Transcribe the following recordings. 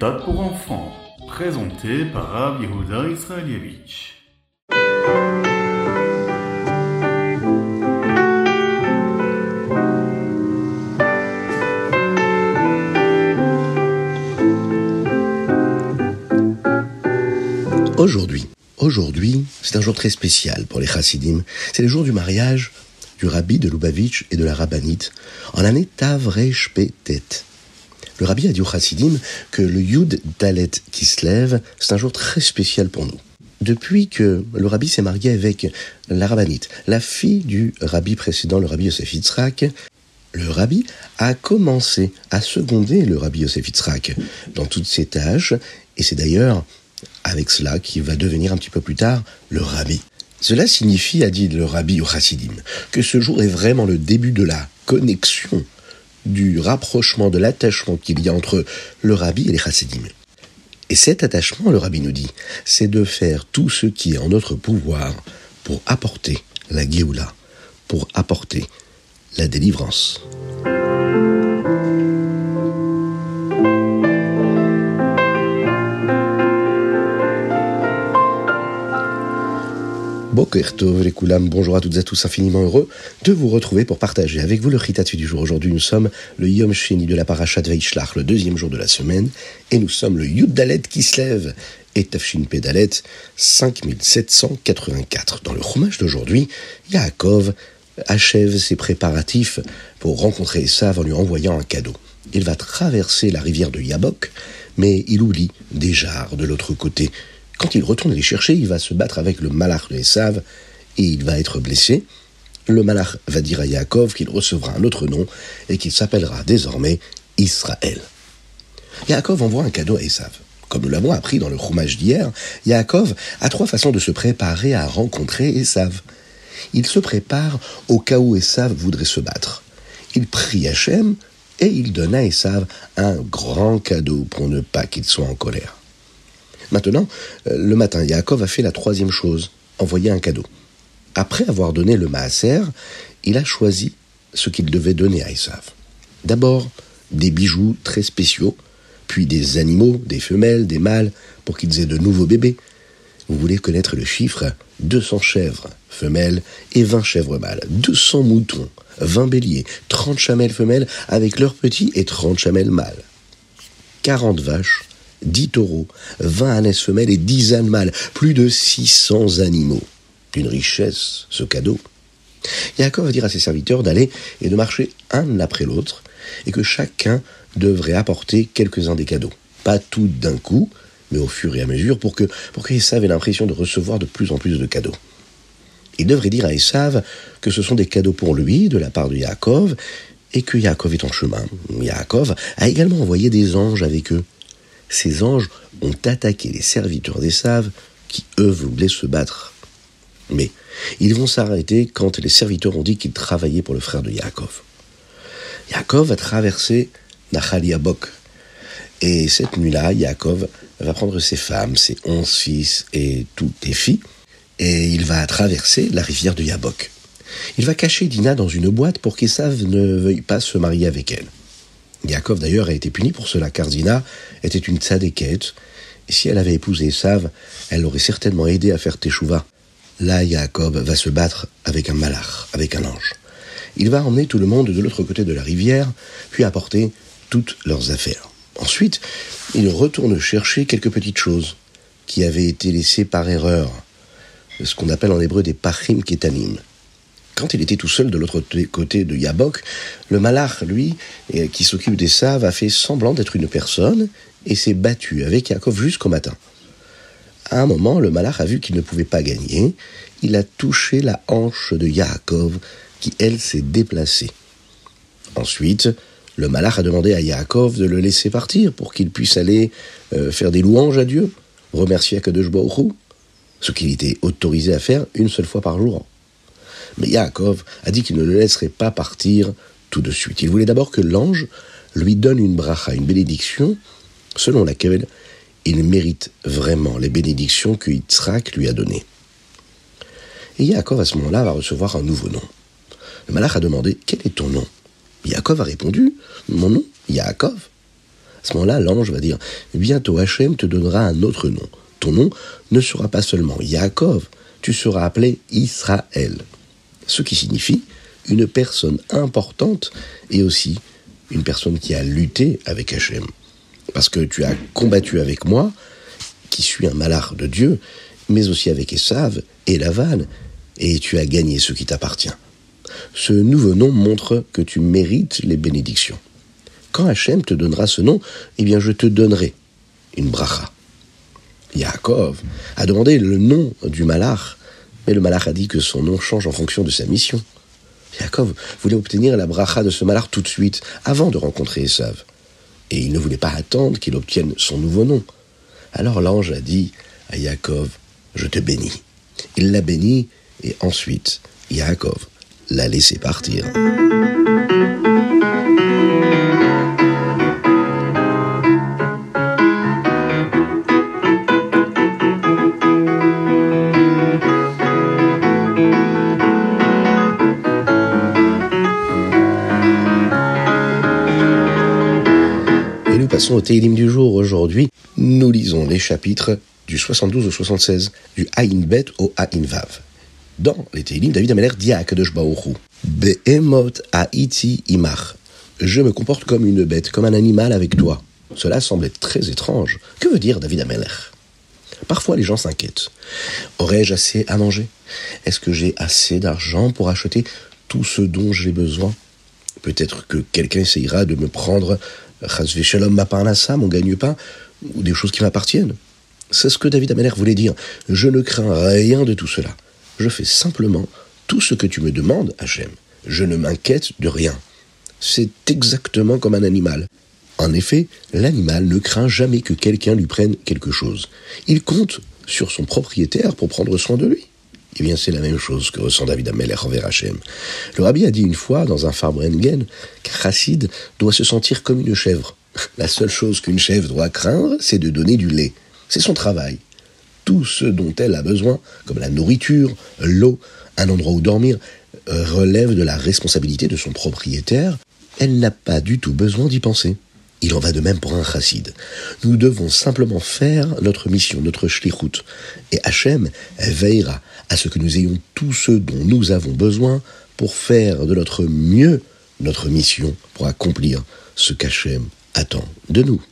méthode pour enfants, présenté par Rav Israelievich. Aujourd'hui, aujourd'hui, c'est un jour très spécial pour les chassidim. C'est le jour du mariage du rabbi de Lubavitch et de la rabbinite en l'année Tavresh Petet. Le rabbi a dit aux chassidim que le Yud Dalet qui se lève, c'est un jour très spécial pour nous. Depuis que le rabbi s'est marié avec la rabbinite, la fille du rabbi précédent, le rabbi Yosef Yitzhak, le rabbi a commencé à seconder le rabbi Yosef Yitzhak dans toutes ses tâches, et c'est d'ailleurs avec cela qu'il va devenir un petit peu plus tard le rabbi. Cela signifie, a dit le rabbi au chassidim, que ce jour est vraiment le début de la connexion, du rapprochement, de l'attachement qu'il y a entre le rabbi et les chassidim. Et cet attachement, le rabbi nous dit, c'est de faire tout ce qui est en notre pouvoir pour apporter la Géoula, pour apporter la délivrance. Bonjour à toutes et à tous, infiniment heureux de vous retrouver pour partager avec vous le Ritatu du jour. Aujourd'hui, nous sommes le Yom Sheni de la Parashat Veishlach, le deuxième jour de la semaine, et nous sommes le Yud Dalet qui se lève, et Tafshin Pedalet 5784. Dans le Chumash d'aujourd'hui, Yaakov achève ses préparatifs pour rencontrer Esav en lui envoyant un cadeau. Il va traverser la rivière de Yabok, mais il oublie des jarres de l'autre côté. Quand il retourne les chercher, il va se battre avec le malach de Esav et il va être blessé. Le malach va dire à Yaakov qu'il recevra un autre nom et qu'il s'appellera désormais Israël. Yaakov envoie un cadeau à Esav. Comme nous l'avons appris dans le roumage d'hier, Yaakov a trois façons de se préparer à rencontrer Esav. Il se prépare au cas où Esav voudrait se battre. Il prie Hachem et il donne à Esav un grand cadeau pour ne pas qu'il soit en colère. Maintenant, euh, le matin, Yaakov a fait la troisième chose, envoyer un cadeau. Après avoir donné le maaser, il a choisi ce qu'il devait donner à Esav. D'abord, des bijoux très spéciaux, puis des animaux, des femelles, des mâles, pour qu'ils aient de nouveaux bébés. Vous voulez connaître le chiffre? 200 chèvres femelles et 20 chèvres mâles, 200 moutons, 20 béliers, 30 chamelles femelles avec leurs petits et 30 chamelles mâles, 40 vaches, 10 taureaux, 20 ânesses femelles et 10 ânes mâles, plus de 600 animaux. Une richesse, ce cadeau. Yaakov va dire à ses serviteurs d'aller et de marcher un après l'autre, et que chacun devrait apporter quelques-uns des cadeaux. Pas tout d'un coup, mais au fur et à mesure, pour que, pour ait l'impression de recevoir de plus en plus de cadeaux. Il devrait dire à Esav que ce sont des cadeaux pour lui, de la part de Yaakov, et que Yaakov est en chemin. Yaakov a également envoyé des anges avec eux ces anges ont attaqué les serviteurs d'Esav qui, eux, voulaient se battre. Mais ils vont s'arrêter quand les serviteurs ont dit qu'ils travaillaient pour le frère de Yaakov. Yaakov va traverser Nachal Yabok. Et cette nuit-là, Yaakov va prendre ses femmes, ses onze fils et toutes les filles, et il va traverser la rivière de Yabok. Il va cacher Dina dans une boîte pour qu'Esav ne veuille pas se marier avec elle. Yaakov d'ailleurs a été puni pour cela, car Dina était une tzadékette, et si elle avait épousé Esav, elle l'aurait certainement aidé à faire Teshuvah. Là, Yaakov va se battre avec un malach, avec un ange. Il va emmener tout le monde de l'autre côté de la rivière, puis apporter toutes leurs affaires. Ensuite, il retourne chercher quelques petites choses qui avaient été laissées par erreur, ce qu'on appelle en hébreu des pachim ketanim quand il était tout seul de l'autre côté de Yabok, le malach, lui, qui s'occupe des saves, a fait semblant d'être une personne et s'est battu avec Yaakov jusqu'au matin. À un moment, le malach a vu qu'il ne pouvait pas gagner. Il a touché la hanche de Yaakov, qui, elle, s'est déplacée. Ensuite, le malach a demandé à Yaakov de le laisser partir pour qu'il puisse aller euh, faire des louanges à Dieu, remercier Akadosh ce qu'il était autorisé à faire une seule fois par jour. Mais Yaakov a dit qu'il ne le laisserait pas partir tout de suite. Il voulait d'abord que l'ange lui donne une bracha, une bénédiction, selon laquelle il mérite vraiment les bénédictions que Yitzhak lui a données. Et Yaakov, à ce moment-là, va recevoir un nouveau nom. Le malach a demandé Quel est ton nom? Yaakov a répondu Mon nom, Yaakov. À ce moment-là, l'ange va dire Bientôt Hachem te donnera un autre nom. Ton nom ne sera pas seulement Yaakov, tu seras appelé Israël. Ce qui signifie une personne importante et aussi une personne qui a lutté avec Hachem. Parce que tu as combattu avec moi, qui suis un malard de Dieu, mais aussi avec Esav et Laval, et tu as gagné ce qui t'appartient. Ce nouveau nom montre que tu mérites les bénédictions. Quand Hachem te donnera ce nom, eh bien je te donnerai une bracha. Yaakov a demandé le nom du malach, le malach a dit que son nom change en fonction de sa mission. Yaakov voulait obtenir la bracha de ce malach tout de suite, avant de rencontrer Esav. Et il ne voulait pas attendre qu'il obtienne son nouveau nom. Alors l'ange a dit à Yaakov, je te bénis. Il l'a béni, et ensuite Yaakov l'a laissé partir. Au Teilim du jour. Aujourd'hui, nous lisons les chapitres du 72 au 76, du Aïn Bet au Aïn Vav. Dans les Teilim, David Ameler dit à Kadosh Be'emot Haiti imach. Je me comporte comme une bête, comme un animal avec toi. Cela semble être très étrange. Que veut dire David Ameler? Parfois, les gens s'inquiètent. Aurais-je assez à manger? Est-ce que j'ai assez d'argent pour acheter tout ce dont j'ai besoin? Peut-être que quelqu'un essayera de me prendre Shalom ma mon gagne-pain, ou des choses qui m'appartiennent. C'est ce que David Ameller voulait dire. Je ne crains rien de tout cela. Je fais simplement tout ce que tu me demandes, Hachem. Je ne m'inquiète de rien. C'est exactement comme un animal. En effet, l'animal ne craint jamais que quelqu'un lui prenne quelque chose. Il compte sur son propriétaire pour prendre soin de lui. Eh bien, c'est la même chose que ressent David Ameller envers Hachem. Le rabbi a dit une fois dans un Farbrengen qu'un doit se sentir comme une chèvre. La seule chose qu'une chèvre doit craindre, c'est de donner du lait. C'est son travail. Tout ce dont elle a besoin, comme la nourriture, l'eau, un endroit où dormir, relève de la responsabilité de son propriétaire. Elle n'a pas du tout besoin d'y penser. Il en va de même pour un chassid. Nous devons simplement faire notre mission, notre shlichut. Et Hachem veillera à ce que nous ayons tout ce dont nous avons besoin pour faire de notre mieux notre mission, pour accomplir ce qu'Hachem attend de nous.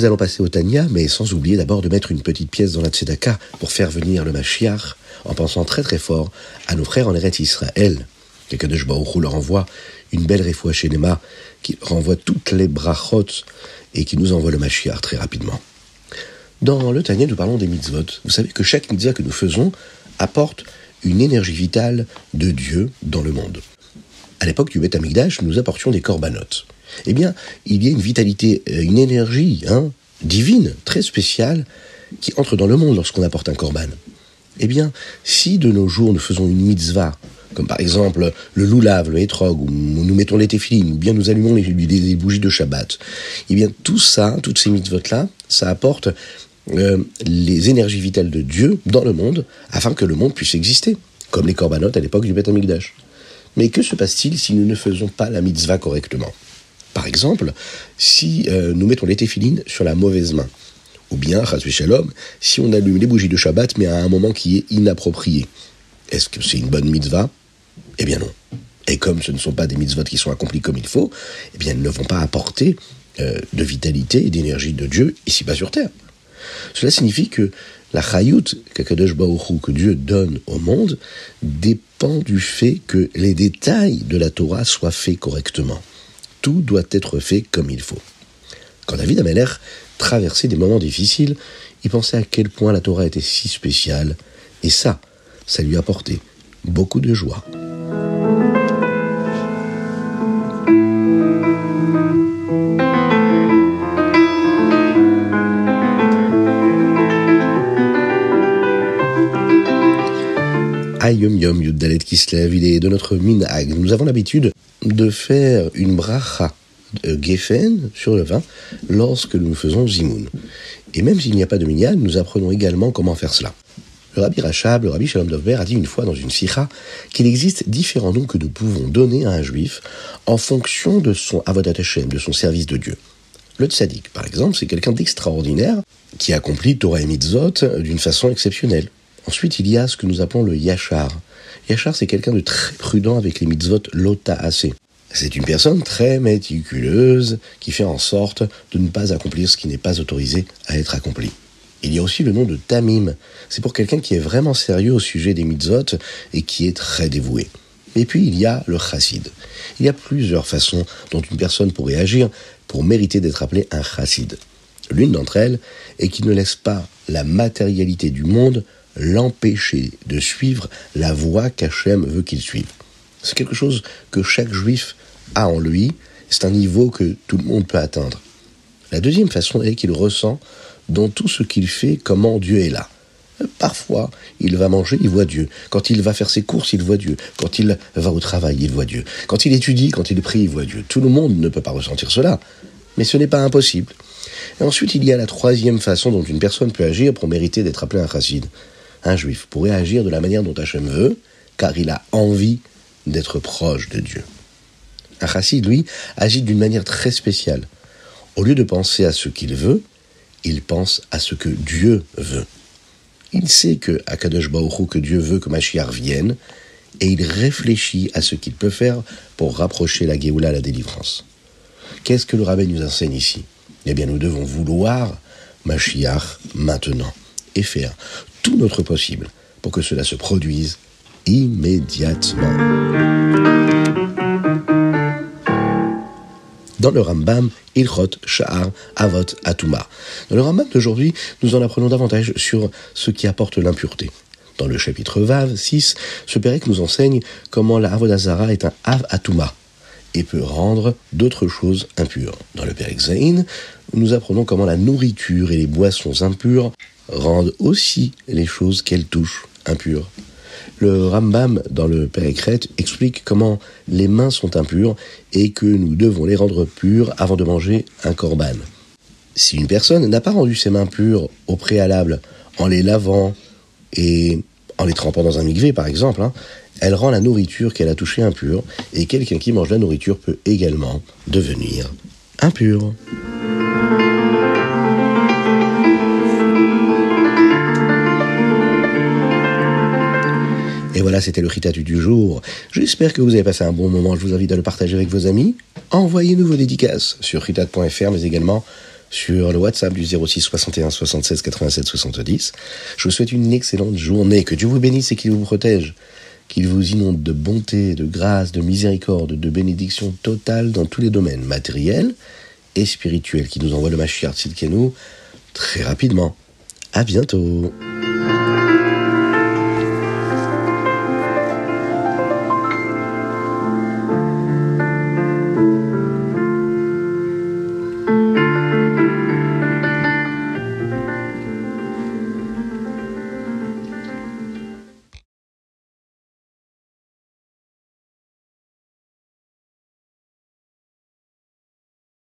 Nous allons passer au Tania, mais sans oublier d'abord de mettre une petite pièce dans la Tzedaka pour faire venir le Mashiach, en pensant très très fort à nos frères en Eretz Israël. De Jbaourou leur envoie une belle réfoua chez Nema, qui renvoie toutes les brachot et qui nous envoie le Mashiach très rapidement. Dans le Tania, nous parlons des mitzvot. Vous savez que chaque mitzvah que nous faisons apporte une énergie vitale de Dieu dans le monde. À l'époque du Beth nous apportions des corbanotes eh bien, il y a une vitalité, euh, une énergie hein, divine, très spéciale, qui entre dans le monde lorsqu'on apporte un korban. Eh bien, si de nos jours nous faisons une mitzvah, comme par exemple le loulav, le hétrog, ou nous mettons les téfilines, ou bien nous allumons les, bougies de Shabbat, eh bien tout ça, toutes ces mitzvot-là, ça apporte euh, les énergies vitales de Dieu dans le monde, afin que le monde puisse exister, comme les corbanotes à l'époque du Beth Amikdash. Mais que se passe-t-il si nous ne faisons pas la mitzvah correctement? Par exemple, si euh, nous mettons les téfilines sur la mauvaise main, ou bien, shalom, si on allume les bougies de Shabbat, mais à un moment qui est inapproprié, est-ce que c'est une bonne mitzvah? Eh bien non. Et comme ce ne sont pas des mitzvot qui sont accomplis comme il faut, eh bien elles ne vont pas apporter euh, de vitalité et d'énergie de Dieu ici-bas sur terre. Cela signifie que la chayut que Dieu donne au monde dépend du fait que les détails de la Torah soient faits correctement tout doit être fait comme il faut. Quand David Ameller traversait des moments difficiles, il pensait à quel point la Torah était si spéciale, et ça, ça lui apportait beaucoup de joie. Ayom Yom Yuddalet Kislev, il est de notre minag. Nous avons l'habitude de faire une bracha de Geffen sur le vin lorsque nous faisons Zimoun. Et même s'il n'y a pas de minyan, nous apprenons également comment faire cela. Le rabbi Rachab, le rabbi Shalom Dovber, a dit une fois dans une sikha qu'il existe différents noms que nous pouvons donner à un juif en fonction de son avodat Hashem, de son service de Dieu. Le tzaddik, par exemple, c'est quelqu'un d'extraordinaire qui accomplit Torah et Mitzvot d'une façon exceptionnelle. Ensuite, il y a ce que nous appelons le yachar. Yachar, c'est quelqu'un de très prudent avec les mitzvot lota assez. C'est une personne très méticuleuse qui fait en sorte de ne pas accomplir ce qui n'est pas autorisé à être accompli. Il y a aussi le nom de Tamim. C'est pour quelqu'un qui est vraiment sérieux au sujet des mitzvot et qui est très dévoué. Et puis il y a le chassid. Il y a plusieurs façons dont une personne pourrait agir pour mériter d'être appelé un chassid. L'une d'entre elles est qu'il ne laisse pas la matérialité du monde l'empêcher de suivre la voie qu'Hachem veut qu'il suive. C'est quelque chose que chaque juif a en lui, c'est un niveau que tout le monde peut atteindre. La deuxième façon est qu'il ressent dans tout ce qu'il fait comment Dieu est là. Parfois, il va manger, il voit Dieu. Quand il va faire ses courses, il voit Dieu. Quand il va au travail, il voit Dieu. Quand il étudie, quand il prie, il voit Dieu. Tout le monde ne peut pas ressentir cela. Mais ce n'est pas impossible. Ensuite, il y a la troisième façon dont une personne peut agir pour mériter d'être appelé un chassid. Un juif pourrait agir de la manière dont Hachem veut, car il a envie d'être proche de Dieu. Un lui, agit d'une manière très spéciale. Au lieu de penser à ce qu'il veut, il pense à ce que Dieu veut. Il sait que Akadosh Baruch que Dieu veut que Mashiach vienne, et il réfléchit à ce qu'il peut faire pour rapprocher la Géoula, la délivrance. Qu'est-ce que le rabbin nous enseigne ici? Eh bien, nous devons vouloir Mashiach maintenant et faire tout notre possible pour que cela se produise immédiatement. Dans le Rambam, Ilchot, Sha'ar, Avot, Atuma. Dans le Rambam d'aujourd'hui, nous en apprenons davantage sur ce qui apporte l'impureté. Dans le chapitre Vav 6, ce Pérec nous enseigne comment la Avodazara est un Av Atuma et peut rendre d'autres choses impures. Dans le Pérec Zain, nous apprenons comment la nourriture et les boissons impures rendent aussi les choses qu'elles touchent impures. Le Rambam, dans le Péricrète, explique comment les mains sont impures et que nous devons les rendre pures avant de manger un korban. Si une personne n'a pas rendu ses mains pures au préalable en les lavant et en les trempant dans un migvé, par exemple, hein, elle rend la nourriture qu'elle a touchée impure et quelqu'un qui mange la nourriture peut également devenir impur. Et voilà, c'était le Ritatu du jour. J'espère que vous avez passé un bon moment. Je vous invite à le partager avec vos amis. Envoyez-nous vos dédicaces sur ritat.fr, mais également sur le WhatsApp du 06 61 76 87 70. Je vous souhaite une excellente journée. Que Dieu vous bénisse et qu'il vous protège. Qu'il vous inonde de bonté, de grâce, de miséricorde, de bénédiction totale dans tous les domaines matériels et spirituels qui nous envoie le Mashiach Tzidkenu très rapidement. À bientôt.